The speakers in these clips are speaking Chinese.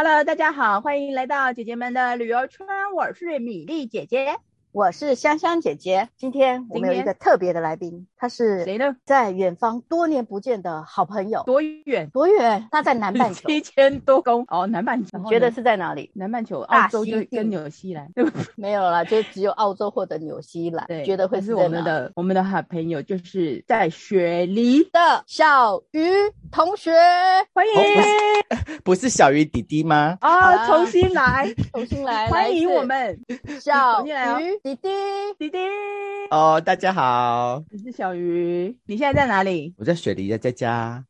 Hello，大家好，欢迎来到姐姐们的旅游圈，我是米粒姐姐。我是香香姐姐，今天我们有一个特别的来宾，他是谁呢？在远方多年不见的好朋友。多远？多远？他在南半球，七千多公哦，南半球。你觉得是在哪里？南半球，澳洲就跟纽西兰，对？没有啦，就只有澳洲或者纽西兰。对，觉得会是我们的我们的好朋友，就是在雪梨的小鱼同学，欢迎。不是小鱼弟弟吗？啊，重新来，重新来，欢迎我们小鱼。弟弟，弟弟，哦，大家好，我是小鱼，你现在在哪里？我在雪梨，在家。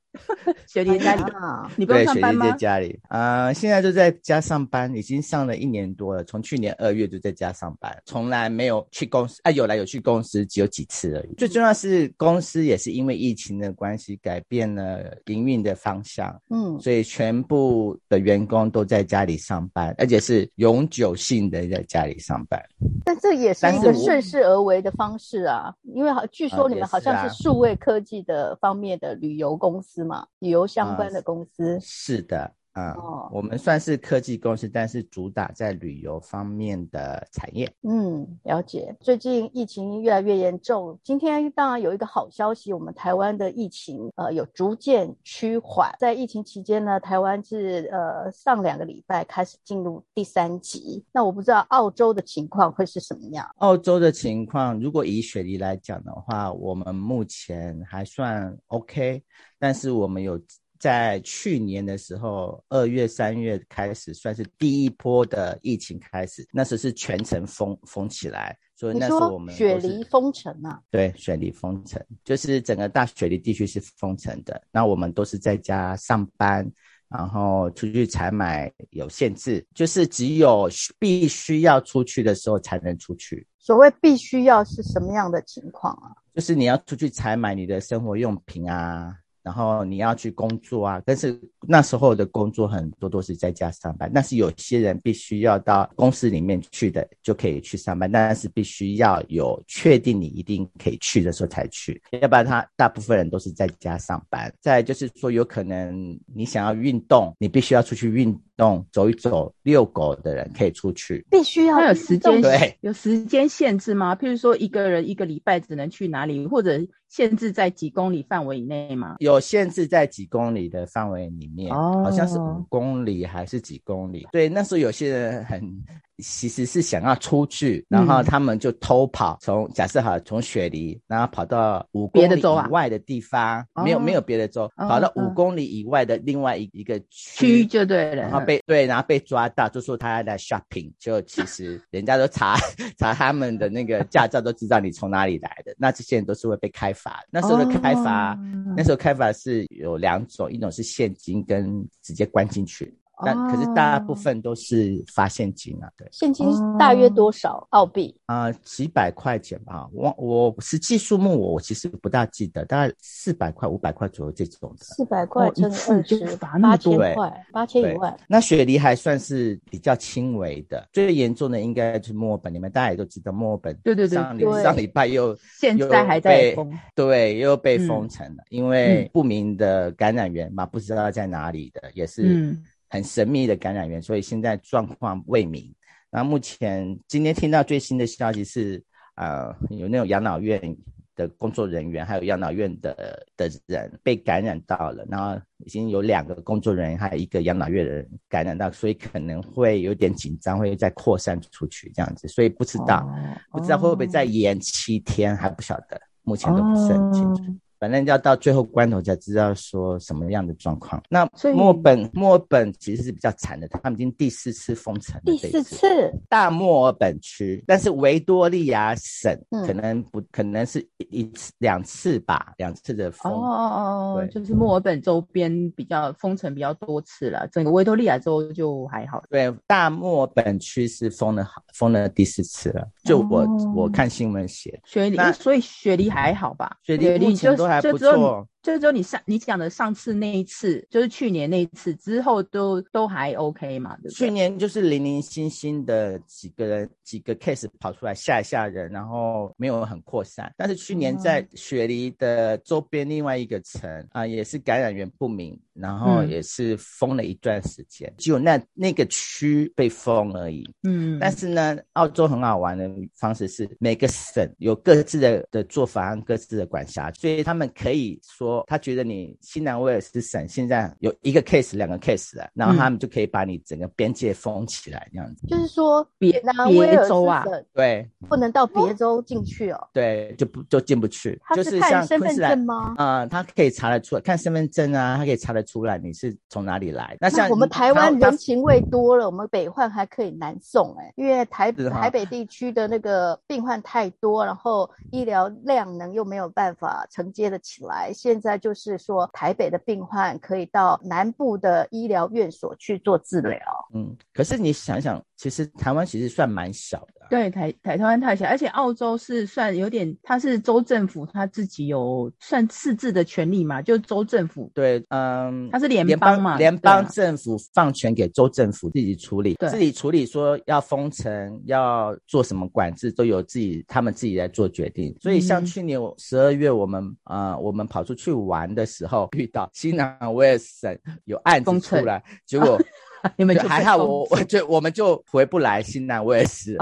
雪梨家里啊，你不用上班吗？雪梨在家里啊、呃，现在就在家上班，已经上了一年多了。从去年二月就在家上班，从来没有去公司啊，有来有去公司，只有几次而已。最重要是公司也是因为疫情的关系，改变了营运的方向，嗯，所以全部的员工都在家里上班，而且是永久性的在家里上班。但这也是一个顺势而为的方式啊，因为好，据说你们好像是数位科技的方面的旅游公司。旅游相关的公司、嗯、是的，啊、嗯哦，我们算是科技公司，但是主打在旅游方面的产业。嗯，了解。最近疫情越来越严重，今天当然有一个好消息，我们台湾的疫情呃有逐渐趋缓。在疫情期间呢，台湾是呃上两个礼拜开始进入第三级。那我不知道澳洲的情况会是什么样？澳洲的情况，如果以雪梨来讲的话，我们目前还算 OK。但是我们有在去年的时候，二月、三月开始算是第一波的疫情开始，那时候是全城封封起来，所以那时候我们雪梨封城啊，对，雪梨封城，就是整个大雪梨地区是封城的。那我们都是在家上班，然后出去采买有限制，就是只有必须要出去的时候才能出去。所谓必须要是什么样的情况啊？就是你要出去采买你的生活用品啊。然后你要去工作啊，但是那时候的工作很多都是在家上班，但是有些人必须要到公司里面去的，就可以去上班，但是必须要有确定你一定可以去的时候才去，要不然他大部分人都是在家上班。再就是说，有可能你想要运动，你必须要出去运动，走一走，遛狗的人可以出去，必须要有时间，对，有时间限制吗？譬如说一个人一个礼拜只能去哪里，或者？限制在几公里范围以内吗？有限制在几公里的范围里面，哦，好像是五公里还是几公里？对，那时候有些人很。其实是想要出去，然后他们就偷跑，从、嗯、假设哈从雪梨，然后跑到五公里以外的地方，啊、没有没有别的州，哦、跑到五公里以外的另外一一个区就对了，然后被对，然后被抓到，就说他在 shopping，就其实人家都查 查他们的那个驾照，都知道你从哪里来的，那这些人都是会被开罚。那时候的开罚，哦、那时候开罚是有两种，一种是现金跟直接关进去。但可是大部分都是发现金啊，对。现金大约多少澳币？啊、呃，几百块钱吧。我我实际数目我我其实不大记得，大概四百块、五百块左右这种的。四百块乘以二十，八千块，八千一万。那雪梨还算是比较轻微的，最严重的应该是墨尔本。你们大家也都知道，墨尔本对对对，上礼上礼拜又 现在还在封，对，又被封城了，嗯、因为不明的感染源嘛，不知道在哪里的，也是。嗯很神秘的感染源，所以现在状况未明。那目前今天听到最新的消息是，呃，有那种养老院的工作人员，还有养老院的的人被感染到了，然后已经有两个工作人员，还有一个养老院的人感染到，所以可能会有点紧张，会再扩散出去这样子。所以不知道，哦、不知道会不会再延七天，还不晓得，目前都不是很清楚。哦反正要到最后关头才知道说什么样的状况。那墨尔本，墨尔本其实是比较惨的，他们已经第四次封城了。第四次。大墨尔本区，但是维多利亚省可能不、嗯、可能是一次两次吧，两次的封。哦哦哦，就是墨尔本周边比较封城比较多次了，整个维多利亚州就还好。对，大墨尔本区是封了好，封了第四次了。就我、哦、我看新闻写，雪梨，所以雪梨还好吧？雪梨目前都。还不错。就只有你上你讲的上次那一次，就是去年那一次之后都都还 OK 嘛？对不对？去年就是零零星星的几个人几个 case 跑出来吓一吓人，然后没有很扩散。但是去年在雪梨的周边另外一个城啊、嗯呃，也是感染源不明，然后也是封了一段时间，嗯、只有那那个区被封而已。嗯，但是呢，澳洲很好玩的方式是每个省有各自的的做法和各自的管辖，所以他们可以说，他觉得你新南威尔士省现在有一个 case、两个 case 了，然后他们就可以把你整个边界封起来，这样子。就是说，别别州啊，对，不能到别州进去哦。对，就不就进不去。他是看身份证吗？啊、呃，他可以查得出来，看身份证啊，他可以查得出来你是从哪里来。那像那我们台湾人情味多了，我们北患还可以南送哎、欸，因为台台北地区的那个病患太多，然后医疗量能又没有办法承接得起来。现在就是说，台北的病患可以到南部的医疗院所去做治疗。嗯，可是你想想，其实台湾其实算蛮小的。对，台台台湾太小，而且澳洲是算有点，它是州政府他自己有算自治的权利嘛，就州政府。对，嗯，它是联邦嘛，联邦政府放权给州政府自己处理，自己处理说要封城，要做什么管制，都由自己他们自己来做决定。所以像去年十二月我们呃，我们跑出去玩的时候，遇到新南威尔士省有案子出来，结果。你们还好，我我就我们就回不来新南威尔士，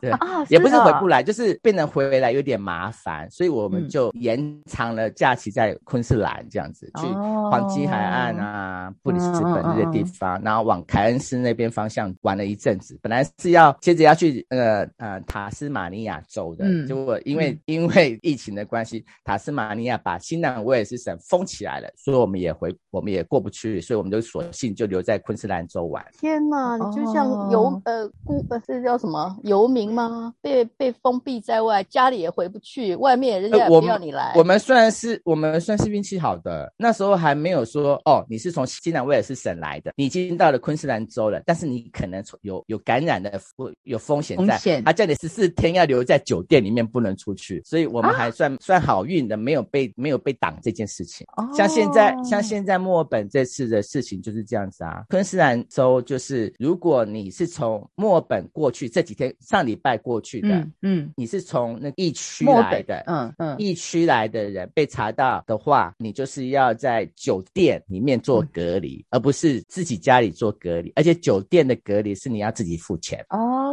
对，也不是回不来，就是变成回来有点麻烦，所以我们就延长了假期在昆士兰这样子，去黄金海岸啊、布里斯本这些地方，然后往凯恩斯那边方向玩了一阵子。本来是要接着要去那个呃塔斯马尼亚州的，结果因为因为疫情的关系，塔斯马尼亚把新南威尔士省封起来了，所以我们也回我们也过不去，所以我们就索性就留在昆士兰州。天呐，你就像游、oh. 呃孤呃是叫什么游民吗？被被封闭在外，家里也回不去，外面人家也不要你来。呃、我，我们虽然是我们算是运气好的，那时候还没有说哦，你是从新南威尔士省来的，你已经到了昆士兰州了，但是你可能有有感染的有风险在，风险他叫你十四天要留在酒店里面不能出去，所以我们还算、啊、算好运的，没有被没有被挡这件事情。Oh. 像现在像现在墨尔本这次的事情就是这样子啊，昆士兰。州就是，如果你是从墨尔本过去，这几天上礼拜过去的，嗯，嗯。你是从那疫区来的，嗯嗯，疫区来的人被查到的话，你就是要在酒店里面做隔离，嗯、而不是自己家里做隔离，而且酒店的隔离是你要自己付钱。哦。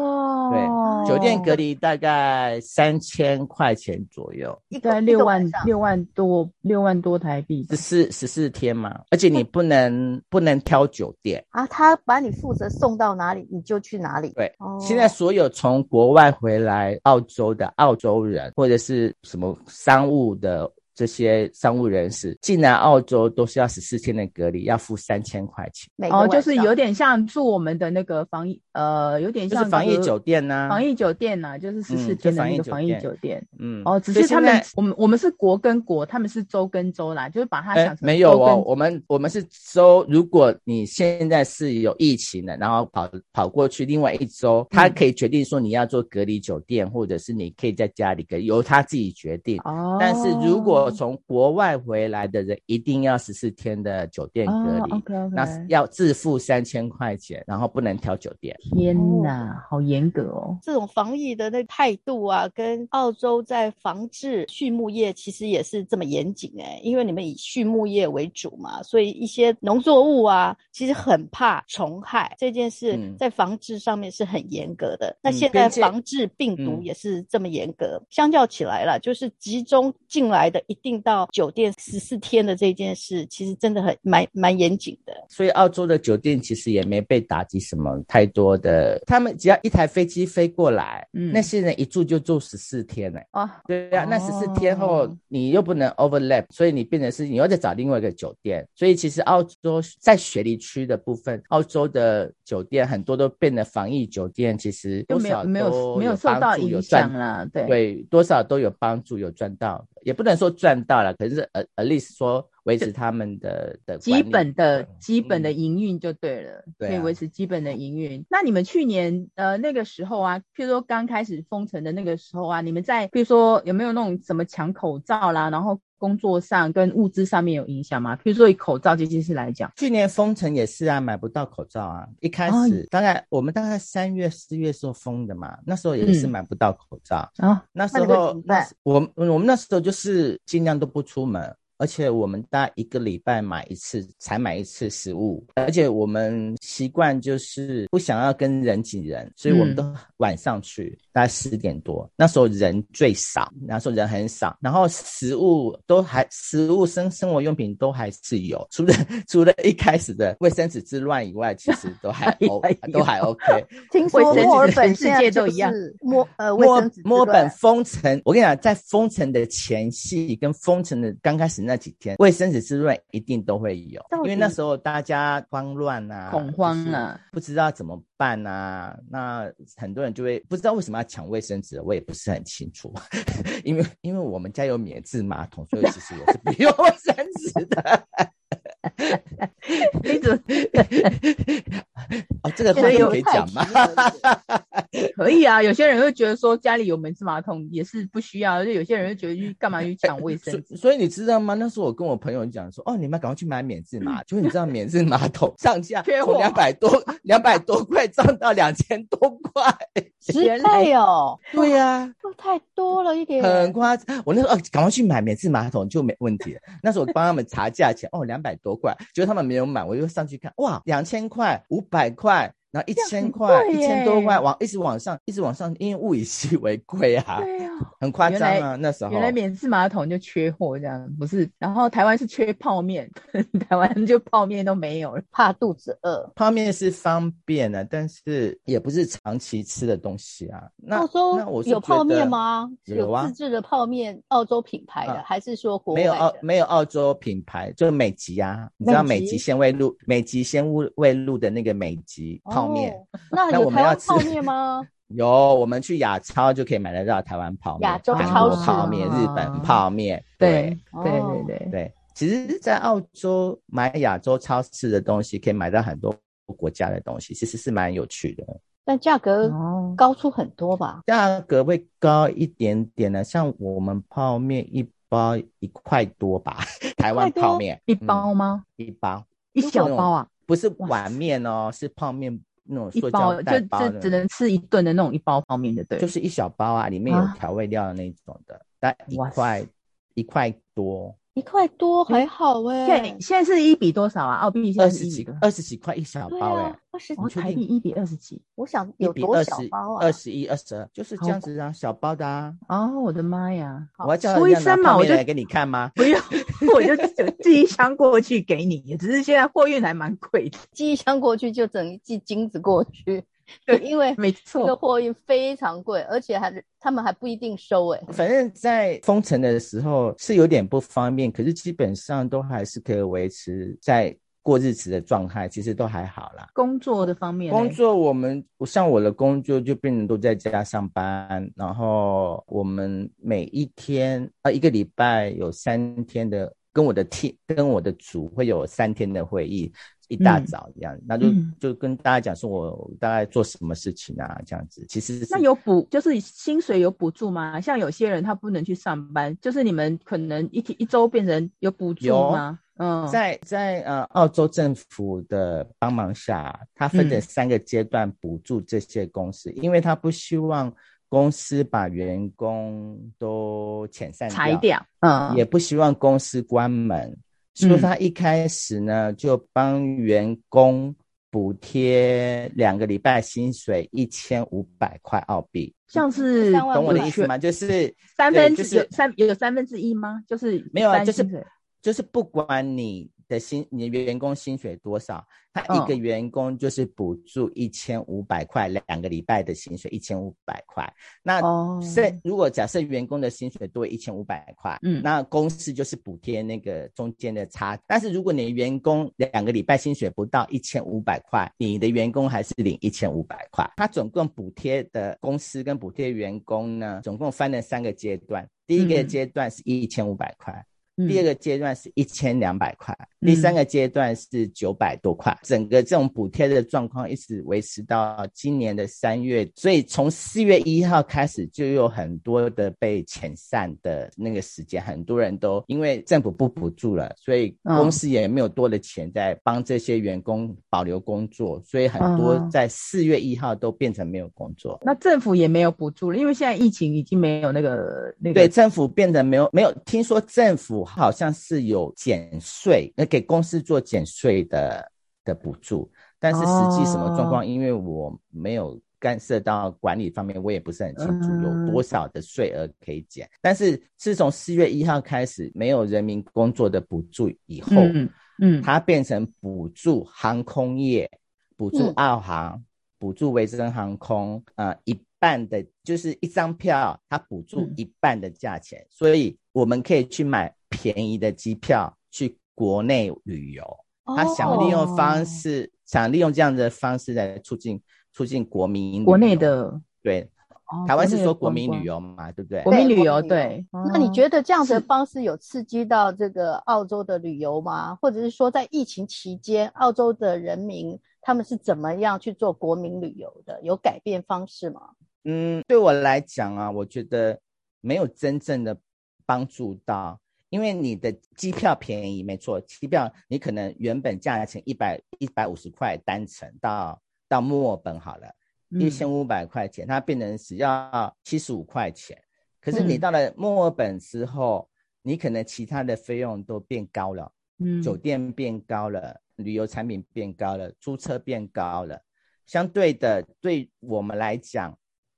对，酒店隔离大概三千块钱左右，一个六万六万多六万多台币，十四十四天嘛，而且你不能不能挑酒店啊，他。他把你负责送到哪里，你就去哪里。对，哦现在所有从国外回来澳洲的澳洲人，或者是什么商务的。这些商务人士进来澳洲都是要十四天的隔离，要付三千块钱。哦，就是有点像住我们的那个防疫，呃，有点像、就是、防疫酒店呐、啊。防疫酒店呐、啊，就是十四天的那个防疫酒店。嗯，哦，只是他们，我们我们是国跟国，他们是州跟州啦，就是把它想成、欸、没有哦，我们我们是州。如果你现在是有疫情的，然后跑跑过去另外一州，他可以决定说你要做隔离酒店，或者是你可以在家里隔，由他自己决定。哦，但是如果从国外回来的人一定要十四天的酒店隔离，oh, okay, okay. 那要自付三千块钱，然后不能挑酒店。天哪，哦、好严格哦！这种防疫的那态度啊，跟澳洲在防治畜牧业其实也是这么严谨哎，因为你们以畜牧业为主嘛，所以一些农作物啊，其实很怕虫害这件事，在防治上面是很严格的。嗯、那现在防治病毒也是这么严格，嗯、相较起来了，就是集中进来的一定到。酒店十四天的这件事，其实真的很蛮蛮严谨的。所以澳洲的酒店其实也没被打击什么太多的。他们只要一台飞机飞过来，嗯，那些人一住就住十四天呢。哦，对呀、啊，那十四天后你又不能 overlap，所以你变成是你要再找另外一个酒店。所以其实澳洲在雪梨区的部分，澳洲的酒店很多都变得防疫酒店，其实多少都没有没有受到影响了。对对，多少都有帮助，有赚到。也不能说赚到了，可是呃，at least 说维持他们的的基本的基本的营运就对了，嗯、可以维持基本的营运。那你们去年呃那个时候啊，譬如说刚开始封城的那个时候啊，你们在譬如说有没有那种什么抢口罩啦，然后工作上跟物资上面有影响吗？譬如说以口罩这件事来讲，去年封城也是啊，买不到口罩啊。一开始、哦、大概我们大概三月四月时候封的嘛，那时候也是买不到口罩啊。嗯、那时候那我我们那时候就是尽量都不出门。而且我们大概一个礼拜买一次，才买一次食物。而且我们习惯就是不想要跟人挤人，所以我们都晚上去，嗯、大概十点多，那时候人最少，那时候人很少，然后食物都还，食物生生活用品都还是有，除了 除了一开始的卫生纸之乱以外，其实都还 O，都还 OK。听说墨尔本世界都一样，墨呃墨墨尔本封城，我跟你讲，在封城的前夕跟封城的刚开始。那几天卫生纸之乱一定都会有，因为那时候大家慌乱啊，恐慌啊，不知道怎么办啊。那很多人就会不知道为什么要抢卫生纸，我也不是很清楚。因为因为我们家有免治马桶，所以其实我是不 用卫生纸的。你怎么？哦，这个话可以讲吗？可以啊，有些人会觉得说家里有免治马桶也是不需要，而且有些人会觉得去干嘛去抢卫生纸、欸。所以你知道吗？那时候我跟我朋友讲说，哦，你们赶快去买免治马桶，就是你知道免治马桶上架从两百多两百多块涨到两千多块，十倍哦。对呀、啊，都太多了一点，很夸张。我那时候哦，赶快去买免治马桶就没问题了。那时候我帮他们查价钱，哦，两百多块，结果他们没有买，我就上去看，哇，两千块，五百块。然后一千块，一千多块，往一直往上，一直往上，因为物以稀为贵啊，对啊，很夸张啊。那时候原来免治马桶就缺货这样，不是？然后台湾是缺泡面，台湾就泡面都没有了，怕肚子饿。泡面是方便的，但是也不是长期吃的东西啊。那澳洲那我有泡面吗？有啊，自制的泡面，澳洲品牌的，啊、还是说国外？没有澳没有澳洲品牌，就是美极啊，你知道美极鲜味露，美极鲜味露的那个美极泡面。哦那有台湾泡面吗？有，我们去亚超就可以买得到台湾泡面、亚洲超市泡面、日本泡面。对对对对对，其实，在澳洲买亚洲超市的东西，可以买到很多国家的东西，其实是蛮有趣的。但价格高出很多吧？价格会高一点点呢，像我们泡面一包一块多吧，台湾泡面一包吗？一包一小包啊？不是碗面哦，是泡面。那种塑一包就就只能吃一顿的那种一包泡面的，对，就是一小包啊，里面有调味料的那种的，大概、啊、一块一块多。一块多还好哎、欸，现现在是一比多少啊？澳币二十几个，二十几块一小包哎、欸，二十几台币一比二十几，我想有多小包啊？二十一、二十二，就是这样子啊，小包的啊。哦，我的妈呀！我要叫出一声嘛，我就来给你看吗？不用，我就寄一箱过去给你。只是现在货运还蛮贵的，寄一箱过去就等于寄金子过去。对，因为没错，这个货运非常贵，而且还他们还不一定收哎。反正，在封城的时候是有点不方便，可是基本上都还是可以维持在过日子的状态，其实都还好啦。工作的方面，工作我们像我的工作就变成都在家上班，然后我们每一天啊一个礼拜有三天的跟我的 team 跟我的组会有三天的会议。一大早这样，嗯、那就就跟大家讲说，我大概做什么事情啊？这样子，其实那有补，就是薪水有补助吗？像有些人他不能去上班，就是你们可能一天一周变成有补助吗？嗯，在在呃澳洲政府的帮忙下，他分成三个阶段补助这些公司，嗯、因为他不希望公司把员工都遣散裁掉，嗯，也不希望公司关门。所以他一开始呢，就帮员工补贴两个礼拜薪水一千五百块澳币，像是懂我的意思吗？就是三分之有三有三分之一吗？就是没有啊，就是就是不管你。的薪，你的员工薪水多少？他一个员工就是补助一千五百块，两个礼拜的薪水一千五百块。那是如果假设员工的薪水多一千五百块，嗯，那公司就是补贴那个中间的差。但是如果你的员工两个礼拜薪水不到一千五百块，你的员工还是领一千五百块。他总共补贴的公司跟补贴员工呢，总共分了三个阶段。第一个阶段是一千五百块。第二个阶段是一千两百块，第三个阶段是九百多块。整个这种补贴的状况一直维持到今年的三月，所以从四月一号开始就有很多的被遣散的那个时间，很多人都因为政府不补助了，所以公司也没有多的钱在帮这些员工保留工作，所以很多在四月一号都变成没有工作。那政府也没有补助了，因为现在疫情已经没有那个那个。对，政府变得没有没有，听说政府好像是有减税，呃，给公司做减税的的补助，但是实际什么状况，因为我没有干涉到管理方面，我也不是很清楚有多少的税额可以减。但是自从四月一号开始没有人民工作的补助以后，嗯，嗯，它变成补助航空业，补助澳航，补助维珍航空，呃，一。半的，就是一张票，它补助一半的价钱，嗯，所以我们可以去买便宜的机票去国内旅游。他想利用方式，哦，想利用这样的方式来促进促进国民国内的对，哦，台湾是说国民旅游嘛，对不对？国民旅游对。那你觉得这样的方式有刺激到这个澳洲的旅游吗？或者是说，在疫情期间，澳洲的人民他们是怎么样去做国民旅游的？有改变方式吗？嗯，对我来讲啊，我觉得没有真正的帮助到，因为你的机票便宜，没错，机票你可能原本价钱一百一百五十块单程到到墨尔本好了，一千五百块钱，它变成只要七十五块钱。可是你到了墨尔本之后，你可能其他的费用都变高了，嗯，酒店变高了，旅游产品变高了，租车变高了，相对的，对我们来讲。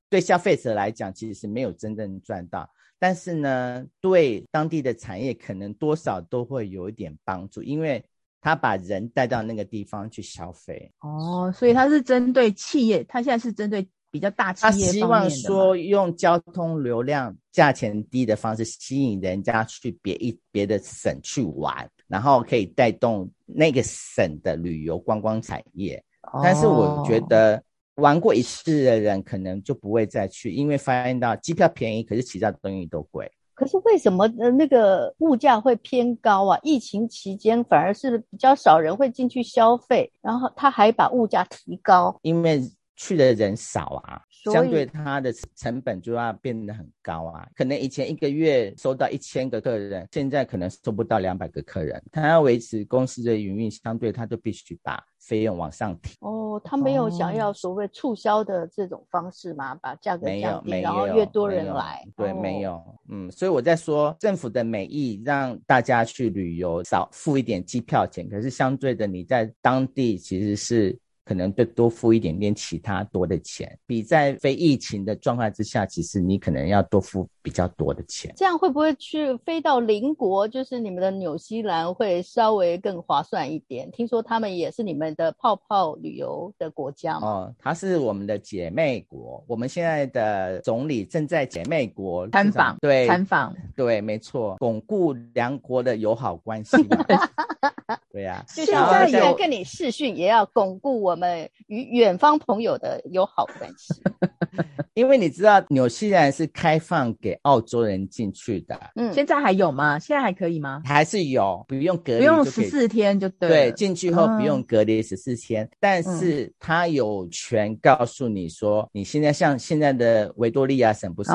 对消费者来讲，其实是没有真正赚到，但是呢，对当地的产业可能多少都会有一点帮助，因为他把人带到那个地方去消费。哦，所以他是针对企业，他现在是针对比较大企业。他希望说用交通流量价钱低的方式吸引人家去别一别的省去玩，然后可以带动那个省的旅游观光产业。哦，但是我觉得。玩过一次的人可能就不会再去，因为发现到机票便宜，可是其他东西都贵。可是为什么呃那个物价会偏高啊？疫情期间反而是比较少人会进去消费，然后他还把物价提高，因为去的人少啊，相对它的成本就要变得很高啊。可能以前一个月收到一千个客人，现在可能收不到两百个客人，他要维持公司的营运，相对他就必须把。费用往上提哦，他没有想要所谓促销的这种方式吗？把价格降低，然后越多人来。对，没有，嗯，所以我在说政府的美意让大家去旅游少付一点机票钱，可是相对的你在当地其实是。可能就多付一点点其他多的钱，比在非疫情的状态之下，其实你可能要多付比较多的钱。这样会不会去飞到邻国，就是你们的纽西兰会稍微更划算一点？听说他们也是你们的泡泡旅游的国家吗？哦，它是我们的姐妹国。我们现在的总理正在姐妹国参访，对，参访，对，没错，巩固两国的友好关系。对呀、啊，就现在也跟你视讯，也要巩固我们与远方朋友的友好关系。因为你知道，纽西兰是开放给澳洲人进去的。嗯，现在还有吗？现在还可以吗？还是有，不用隔离，不用十四天就对。对，进去后不用隔离十四天，嗯，但是他有权告诉你说，你现在像现在的维多利亚省不是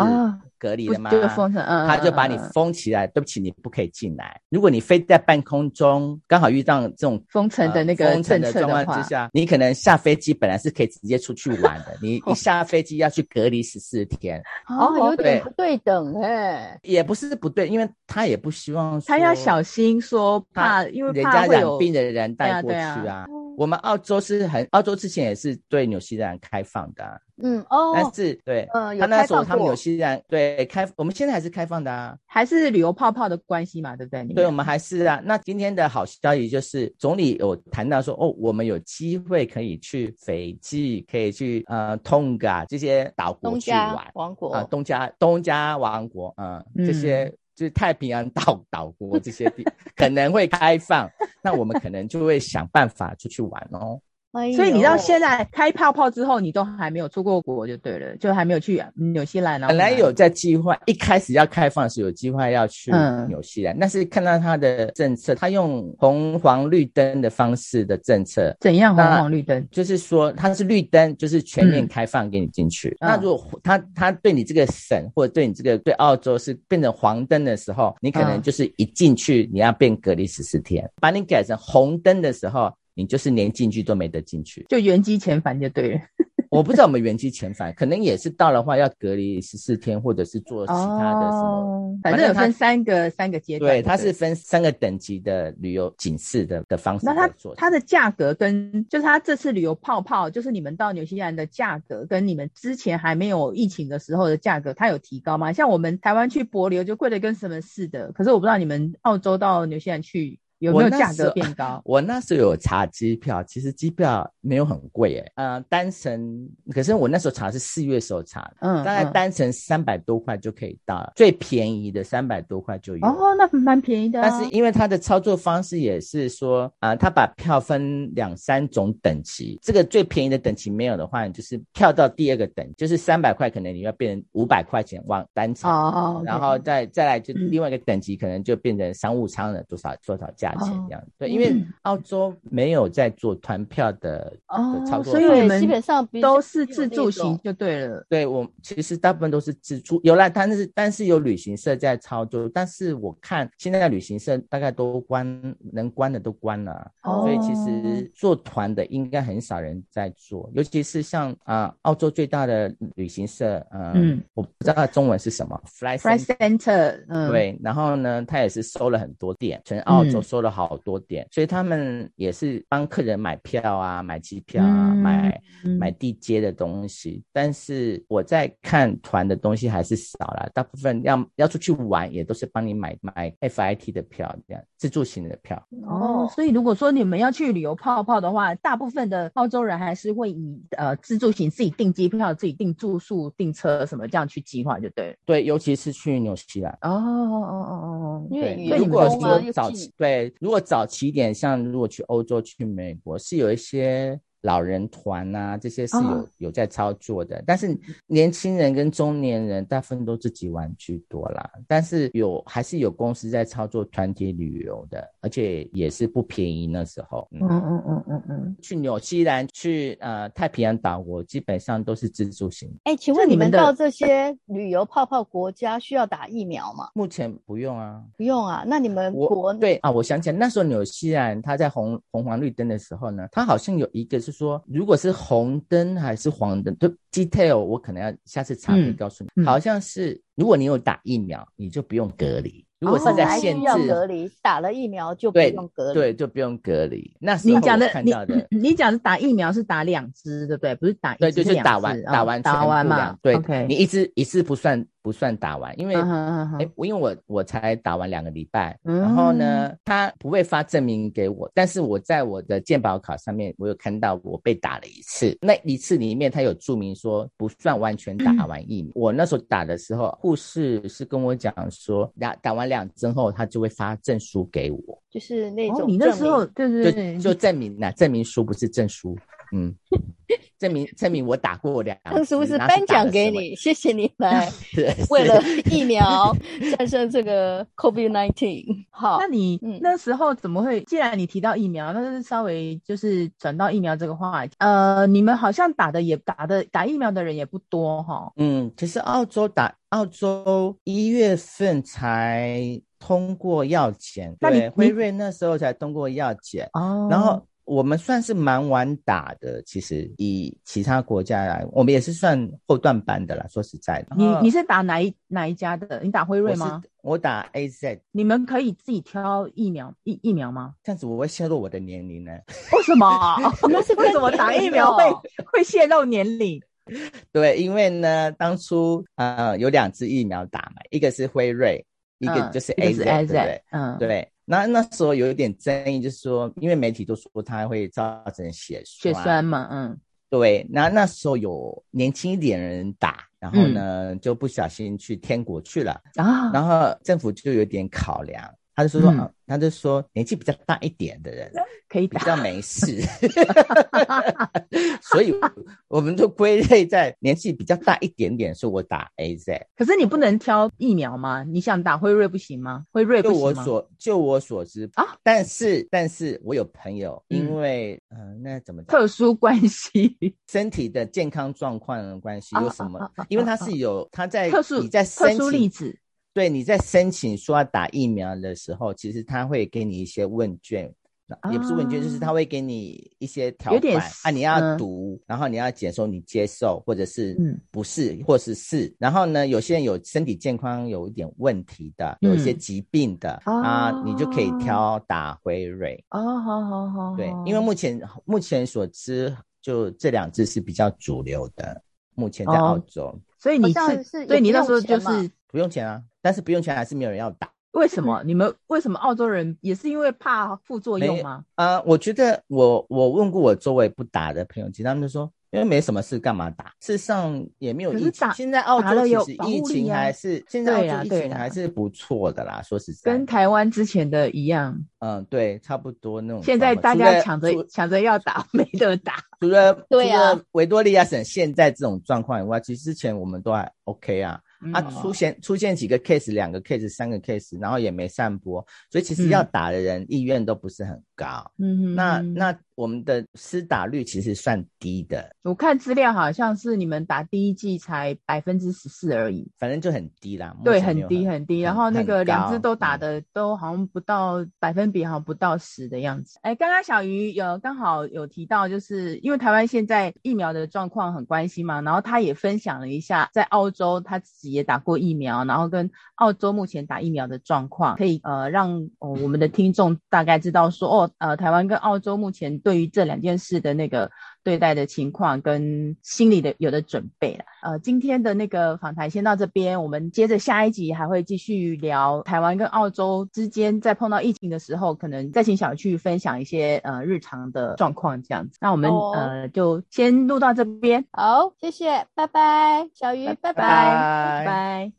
隔离了吗？就封城，嗯，他就把你封起来，嗯，对不起，你不可以进来。如果你飞在半空中，刚好遇到这种封城的那个封城的状况之下，你可能下飞机本来是可以直接出去玩的，你 一下飞机要去隔。离十四天哦，有点不对等哎，也不是不对，因为他也不希望他要小心说怕，因为人家染病的人带过去啊。啊啊我们澳洲是很，澳洲之前也是对纽西兰开放的、啊，嗯哦，但是对，嗯、呃，他那时候他们纽西兰对开，我们现在还是开放的啊，还是旅游泡泡的关系嘛，对不对？对，我们还是啊。那今天的好消息就是，总理有谈到说，哦，我们有机会可以去斐济，可以去呃东加这些岛国去玩，王国啊，东加东加王国，嗯，这些。就是太平洋岛岛国这些地可能会开放，那我们可能就会想办法出去玩哦。哎、所以你到现在开泡泡之后，你都还没有出过国就对了，就还没有去纽西兰。本来有在计划，一开始要开放的时候有计划要去纽西兰，嗯、但是看到他的政策，他用红黄绿灯的方式的政策，怎样红黄绿灯？就是说他是绿灯，就是全面开放给你进去。嗯、那如果他他对你这个省或者对你这个对澳洲是变成黄灯的时候，你可能就是一进去你要变隔离十四天，嗯、把你改成红灯的时候。你就是连进去都没得进去，就原机遣返就对了。我不知道我们原机遣返，可能也是到的话要隔离十四天，或者是做其他的什么，哦、反正有分三个三个阶段。对，它是分三个等级的旅游警示的的方式。那它它的价格跟就是它这次旅游泡泡，就是你们到纽西兰的价格，跟你们之前还没有疫情的时候的价格，它有提高吗？像我们台湾去柏流就贵的跟什么似的，可是我不知道你们澳洲到纽西兰去。有没有价格变高？我那时候有查机票，其实机票没有很贵诶。呃，单程，可是我那时候查是四月时候查，嗯，大概单程三百多块就可以到了，嗯、最便宜的三百多块就有。哦，那蛮便宜的、啊。但是因为它的操作方式也是说，啊、呃，它把票分两三种等级，这个最便宜的等级没有的话，你就是跳到第二个等，就是三百块，可能你要变成五百块钱往单程，哦，然后再再来就另外一个等级，可能就变成商务舱的多少多少价。价钱这样对，因为澳洲没有在做团票的哦，操作，所以你们基本上都是自助型就对了。对，我其实大部分都是自助，有啦，但是但是有旅行社在操作，但是我看现在的旅行社大概都关，能关的都关了，所以其实做团的应该很少人在做，尤其是像啊澳洲最大的旅行社，嗯，我不知道它中文是什么，Fly Center，嗯，对，然后呢，他也是收了很多店，全澳洲收。收了好多点，所以他们也是帮客人买票啊，买机票啊，嗯、买买地接的东西。但是我在看团的东西还是少了，大部分要要出去玩也都是帮你买买 FIT 的票，这样自助型的票。哦，所以如果说你们要去旅游泡泡的话，大部分的澳洲人还是会以呃自助型自己订机票、自己订住宿、订车什么这样去计划，就对。对，尤其是去纽西兰。哦哦哦哦哦，因为如果说早期对。如果早起点，像如果去欧洲、去美国，是有一些。老人团啊，这些是有、哦、有在操作的，但是年轻人跟中年人大部分都自己玩居多啦。但是有还是有公司在操作团体旅游的，而且也是不便宜那时候。嗯嗯嗯嗯嗯。去纽西兰、去呃太平洋岛国，基本上都是自助型。哎，请问你们到这些旅游泡泡国家需要打疫苗吗？目前不用啊，不用啊。那你们国对啊，我想起来那时候纽西兰它在红红黄绿灯的时候呢，它好像有一个是。说如果是红灯还是黄灯，就 detail 我可能要下次查可以告诉你。嗯、好像是如果你有打疫苗，你就不用隔离。如果是在限制隔离，打了疫苗就不用隔离，对，就不用隔离。那你讲的，你你讲的打疫苗是打两支，对不对？不是打一支，对，就是打完打完打完嘛。对，你一支一次不算。不算打完，因为哎，我因为我我才打完两个礼拜，然后呢，他不会发证明给我，但是我在我的健保卡上面，我有看到我被打了一次，那一次里面他有注明说不算完全打完疫苗。我那时候打的时候，护士是跟我讲说，打打完两针后，他就会发证书给我，就是那种你那时候对对对，就证明那证明书不是证书，嗯。证明证明我打过两当时不是颁奖给你？谢谢你们，为了疫苗战胜这个 COVID-19。好，那你那时候怎么会？既然你提到疫苗，那就是稍微就是转到疫苗这个话题。呃，你们好像打的也打的打疫苗的人也不多哈。嗯，其实澳洲打澳洲一月份才通过药检，对辉瑞那时候才通过药检哦，然后。我们算是蛮晚打的，其实以其他国家来，我们也是算后段班的啦。说实在的，你你是打哪一哪一家的？你打辉瑞吗？我，我打 AZ。你们可以自己挑疫苗疫疫苗吗？这样子我会泄露我的年龄呢？为什么？那是为什么打疫苗会会泄露年龄？对，因为呢，当初呃有两支疫苗打嘛，一个是辉瑞，一个就是 AZ，对不对？嗯，对。那那时候有一点争议，就是说，因为媒体都说它会造成血血栓嘛，嗯，对。那那时候有年轻一点的人打，然后呢、嗯、就不小心去天国去了，啊，然后政府就有点考量，他就说，嗯、他就说年纪比较大一点的人可以比较没事，所以我们就归类在年纪比较大一点点，说我打 AZ。可是你不能挑疫苗吗？你想打辉瑞不行吗？辉瑞不行？就我所就我所知啊，但是但是我有朋友因为嗯、呃，那怎么特殊关系，身体的健康状况的关系有什么？啊啊啊啊、因为他是有他在特殊你在特殊例子。对，你在申请说要打疫苗的时候，其实他会给你一些问卷，啊、也不是问卷，就是他会给你一些条款啊，你要读，嗯、然后你要解说你接受或者是不是，嗯、或是是。然后呢，有些人有身体健康有一点问题的，有一些疾病的、嗯、啊，你就可以挑打辉瑞。哦，好好好。对，因为目前目前所知，就这两支是比较主流的，目前在澳洲。哦、所以你是，是所以你那时候就是不用钱啊。但是不用钱还是没有人要打，为什么？你们为什么澳洲人也是因为怕副作用吗？啊、呃，我觉得我我问过我周围不打的朋友，其实他们就说，因为没什么事，干嘛打？事实上也没有疫情。现在澳洲其实疫情还是现在澳洲疫情还是不错的啦，说实在，跟台湾之前的一样。嗯，对，差不多那种。现在大家抢着抢着要打，没得打。除了对啊，维多利亚省现在这种状况以外，其实之前我们都还 OK 啊。啊，出现出现几个 case，两个 case，三个 case，然后也没散播，所以其实要打的人意愿都不是很高。嗯，那那。我们的施打率其实算低的，我看资料好像是你们打第一剂才百分之十四而已，反正就很低啦。对，很低很低。然后那个两只都打的都好像不到百分比，好像不到十的样子。哎，刚刚小鱼有刚好有提到，就是因为台湾现在疫苗的状况很关心嘛，然后他也分享了一下在澳洲他自己也打过疫苗，然后跟澳洲目前打疫苗的状况，可以呃让哦我们的听众大概知道说哦呃台湾跟澳洲目前。对于这两件事的那个对待的情况跟心理的有的准备了。呃，今天的那个访谈先到这边，我们接着下一集还会继续聊台湾跟澳洲之间在碰到疫情的时候，可能再请小鱼去分享一些呃日常的状况这样子。那我们、哦、呃就先录到这边，好，谢谢，拜拜，小鱼，拜拜，拜拜。拜拜。